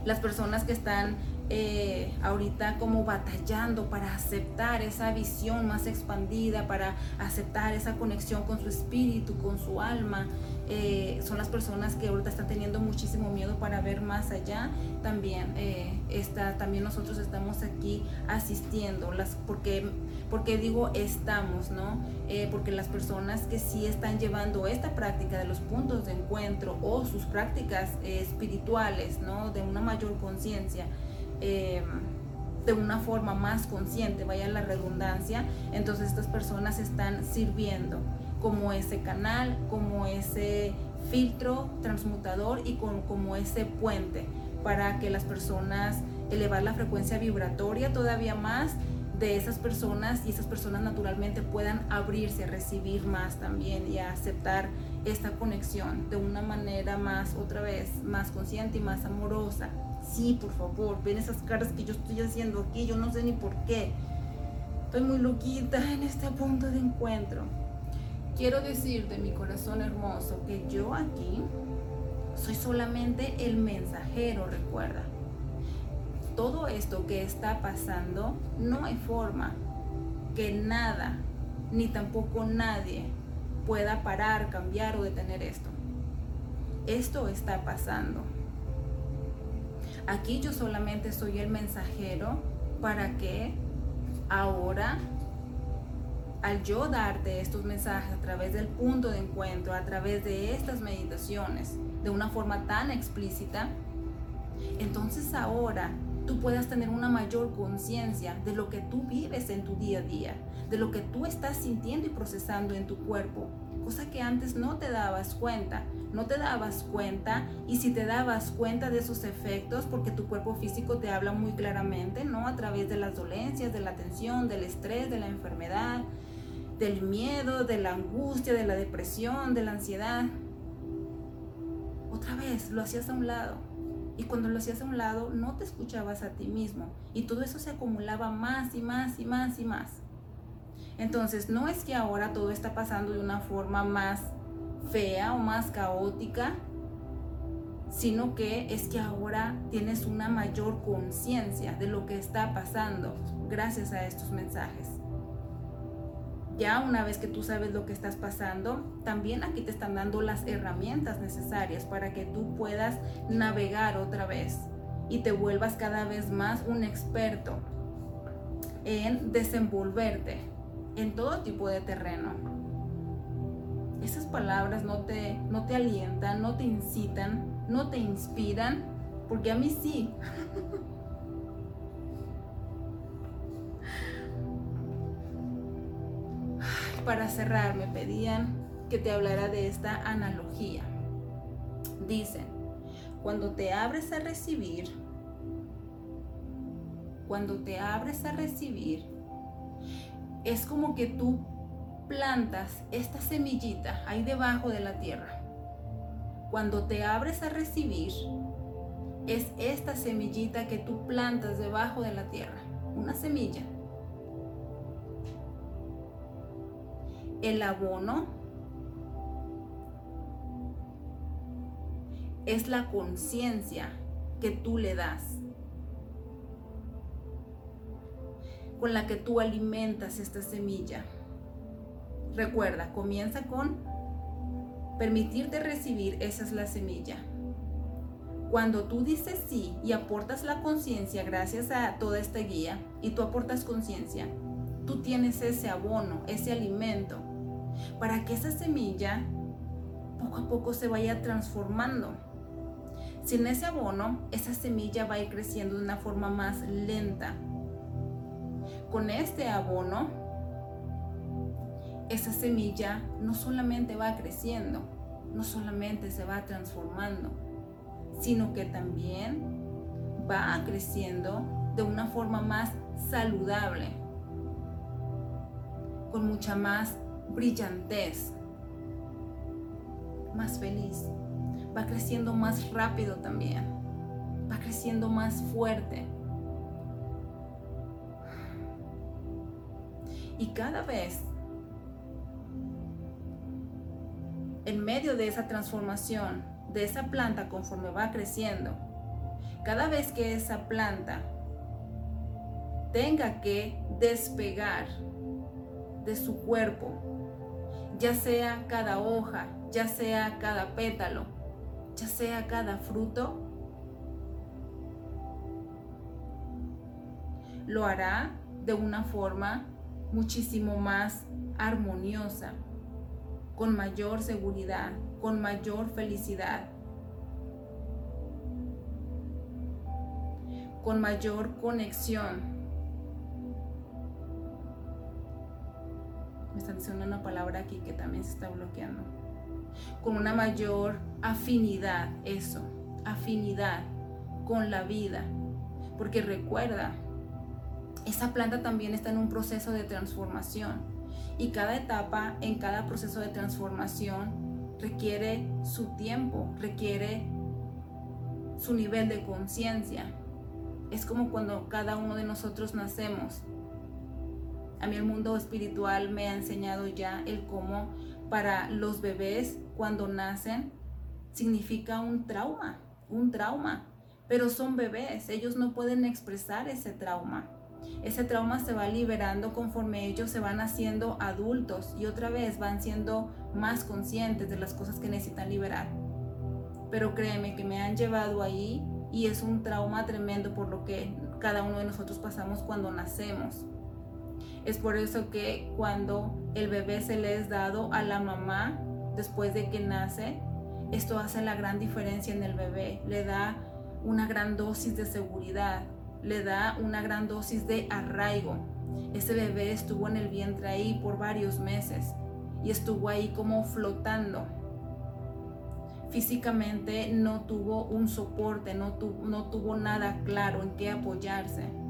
Las personas que están eh, ahorita como batallando para aceptar esa visión más expandida, para aceptar esa conexión con su espíritu, con su alma. Eh, son las personas que ahorita están teniendo muchísimo miedo para ver más allá. También, eh, está, también nosotros estamos aquí asistiendo, las, porque, porque digo estamos, ¿no? porque las personas que sí están llevando esta práctica de los puntos de encuentro o sus prácticas espirituales, ¿no? De una mayor conciencia, Em, de una forma más consciente, vaya la redundancia, entonces estas personas están sirviendo como ese canal, como ese filtro transmutador y como ese puente para que las personas elevar la frecuencia vibratoria todavía más de esas personas y esas personas naturalmente puedan abrirse, a recibir más también y a aceptar esta conexión de una manera más, otra vez, más consciente y más amorosa sí, por favor, ven esas caras que yo estoy haciendo aquí, yo no sé ni por qué. Estoy muy loquita en este punto de encuentro. Quiero decir de mi corazón hermoso que yo aquí soy solamente el mensajero, recuerda. Todo esto que está pasando, no hay forma que nada, ni tampoco nadie pueda parar, cambiar o detener esto. Esto está pasando Aquí yo solamente soy el mensajero para que ahora, al yo darte estos mensajes a través del punto de encuentro, a través de estas meditaciones, de una forma tan explícita, entonces ahora tú puedas tener una mayor conciencia de lo que tú vives en tu día a día, de lo que tú estás sintiendo y procesando en tu cuerpo, cosa que antes no te dabas cuenta. No te dabas cuenta y si te dabas cuenta de esos efectos, porque tu cuerpo físico te habla muy claramente, ¿no? A través de las dolencias, de la tensión, del estrés, de la enfermedad, del miedo, de la angustia, de la depresión, de la ansiedad. otra vez lo hacías a un lado. Y cuando lo hacías a un lado, no te escuchabas a ti mismo. Y todo eso se acumulaba más y más y más y más. Entonces, no es que ahora todo está pasando de una forma más fea o más caótica, sino que es que ahora tienes una mayor conciencia de lo que está pasando gracias a estos mensajes. Ya una vez que tú sabes lo que estás pasando, también aquí te están dando las herramientas necesarias para que tú puedas navegar otra vez y te vuelvas cada vez más un experto en desenvolverte en todo tipo de terreno. Esas palabras no te, no te alientan, no te incitan, no te inspiran, porque a mí sí. Para cerrar me pedían que te hablara de esta analogía. Dicen, cuando te abres a recibir, cuando te abres a recibir, es como que tú plantas esta semillita ahí debajo de la tierra. Cuando te abres a recibir, es esta semillita que tú plantas debajo de la tierra, una semilla el abono es la conciencia que tú le das, con la que tú alimentas esta semilla. Recuerda, comienza con permitirte recibir, esa es la semilla. Cuando tú dices sí y aportas la conciencia gracias a toda esta guía y tú aportas conciencia, tú tienes ese abono, ese alimento para que esa semilla poco a poco se vaya transformando. Sin ese abono, esa semilla va a ir creciendo de una forma más lenta. Con este abono, esa semilla no solamente va creciendo, no solamente se va transformando, sino que también va creciendo de una forma más saludable, con mucha más brillantez, más feliz, va creciendo más rápido también, va creciendo más fuerte. Y cada vez, en medio de esa transformación, de esa planta conforme va creciendo, cada vez que esa planta tenga que despegar de su cuerpo ya sea cada hoja, ya sea cada pétalo, ya sea cada fruto, lo hará de una forma muchísimo más armoniosa, con mayor seguridad, con mayor felicidad, con mayor conexión me están diciendo una palabra aquí que también se está bloqueando. Con una mayor afinidad, eso, afinidad con la vida. Porque recuerda, esa planta también está en un proceso de transformación. Y cada etapa en cada proceso de transformación requiere su tiempo, requiere su nivel de conciencia. Es como cuando cada uno de nosotros nacemos a mí el mundo espiritual me ha enseñado ya el cómo para los bebés cuando nacen significa un trauma, un trauma. Pero son bebés, ellos no pueden expresar ese trauma. Ese trauma se va liberando conforme ellos se van haciendo adultos y otra vez van siendo más conscientes de las cosas que necesitan liberar. Pero créeme que me han llevado ahí y es un trauma tremendo por lo que cada uno de nosotros pasamos cuando nacemos. Es por eso que cuando el bebé se le es dado a la mamá después de que nace, esto hace la gran diferencia en el bebé. Le da una gran dosis de seguridad, le da una gran dosis de arraigo. Ese bebé estuvo en el vientre ahí por varios meses y estuvo ahí como flotando. Físicamente no tuvo un soporte, no, no tuvo nada claro en qué apoyarse.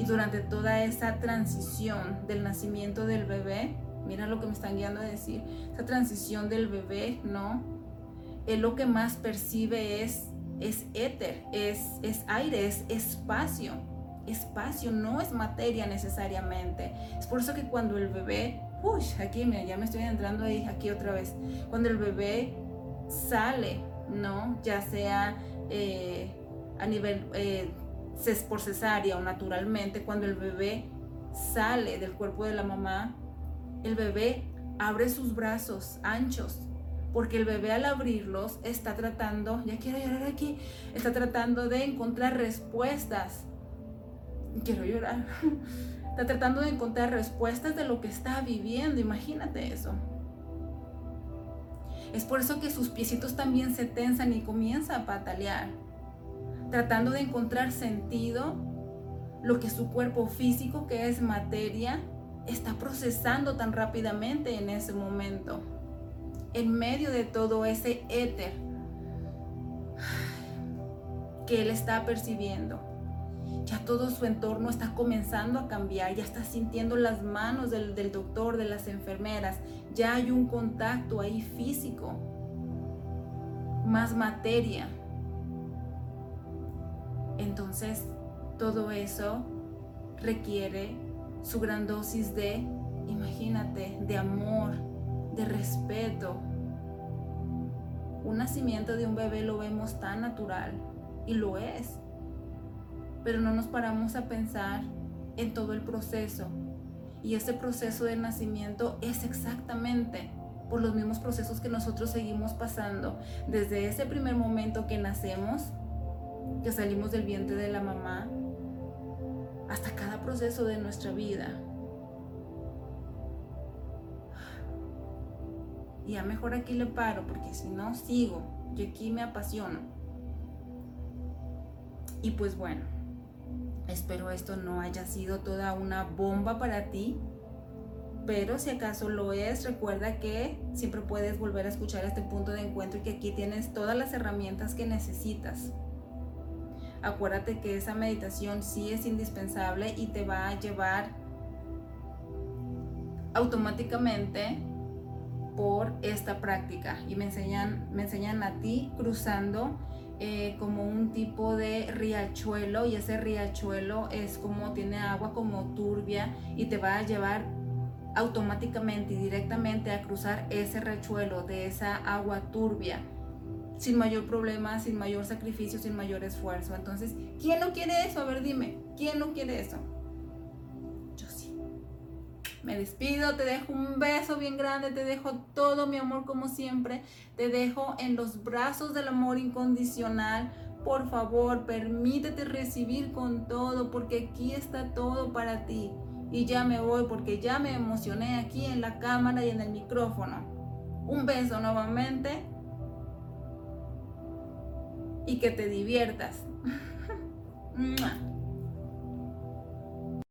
Y durante toda esa transición del nacimiento del bebé, mira lo que me están guiando a decir, esa transición del bebé, ¿no? él lo que más percibe es, es éter, es, es aire, es espacio. Espacio no es materia necesariamente. Es por eso que cuando el bebé, uy, aquí mira, ya me estoy entrando ahí, aquí otra vez. Cuando el bebé sale, ¿no? Ya sea eh, a nivel eh, por cesárea o naturalmente, cuando el bebé sale del cuerpo de la mamá, el bebé abre sus brazos anchos, porque el bebé al abrirlos está tratando, ya quiero llorar aquí, está tratando de encontrar respuestas. Quiero llorar. Está tratando de encontrar respuestas de lo que está viviendo, imagínate eso. Es por eso que sus piecitos también se tensan y comienza a patalear, tratando de encontrar sentido, lo que su cuerpo físico, que es materia, está procesando tan rápidamente en ese momento, en medio de todo ese éter que él está percibiendo. Ya todo su entorno está comenzando a cambiar, ya está sintiendo las manos del, del doctor, de las enfermeras, ya hay un contacto ahí físico, más materia. Entonces, todo eso requiere su gran dosis de, imagínate, de amor, de respeto. Un nacimiento de un bebé lo vemos tan natural y lo es, pero no nos paramos a pensar en todo el proceso. Y ese proceso de nacimiento es exactamente por los mismos procesos que nosotros seguimos pasando desde ese primer momento que nacemos, que salimos del vientre de la mamá, hasta cada proceso de nuestra vida. Y a mejor aquí le paro porque si no sigo, yo aquí me apasiono. Y pues bueno, espero esto no haya sido toda una bomba para ti. Pero si acaso lo es, recuerda que siempre puedes volver a escuchar este punto de encuentro y que aquí tienes todas las herramientas que necesitas acuérdate que esa meditación sí es indispensable y te va a llevar automáticamente por esta práctica. Y me enseñan, me enseñan a ti cruzando eh, como un tipo de riachuelo y ese riachuelo es como tiene agua como turbia y te va a llevar automáticamente y directamente a cruzar ese riachuelo de esa agua turbia sin mayor problema, sin mayor sacrificio, sin mayor esfuerzo. Entonces, ¿quién no quiere eso? A ver, dime, ¿quién no quiere eso? Yo sí. Me despido, te dejo un beso bien grande, te dejo todo mi amor como siempre, te dejo en los brazos del amor incondicional. Por favor, permítete recibir con todo, porque aquí está todo para ti. Y ya me voy porque ya me emocioné aquí en la cámara y en el micrófono. Un beso nuevamente y que te diviertas.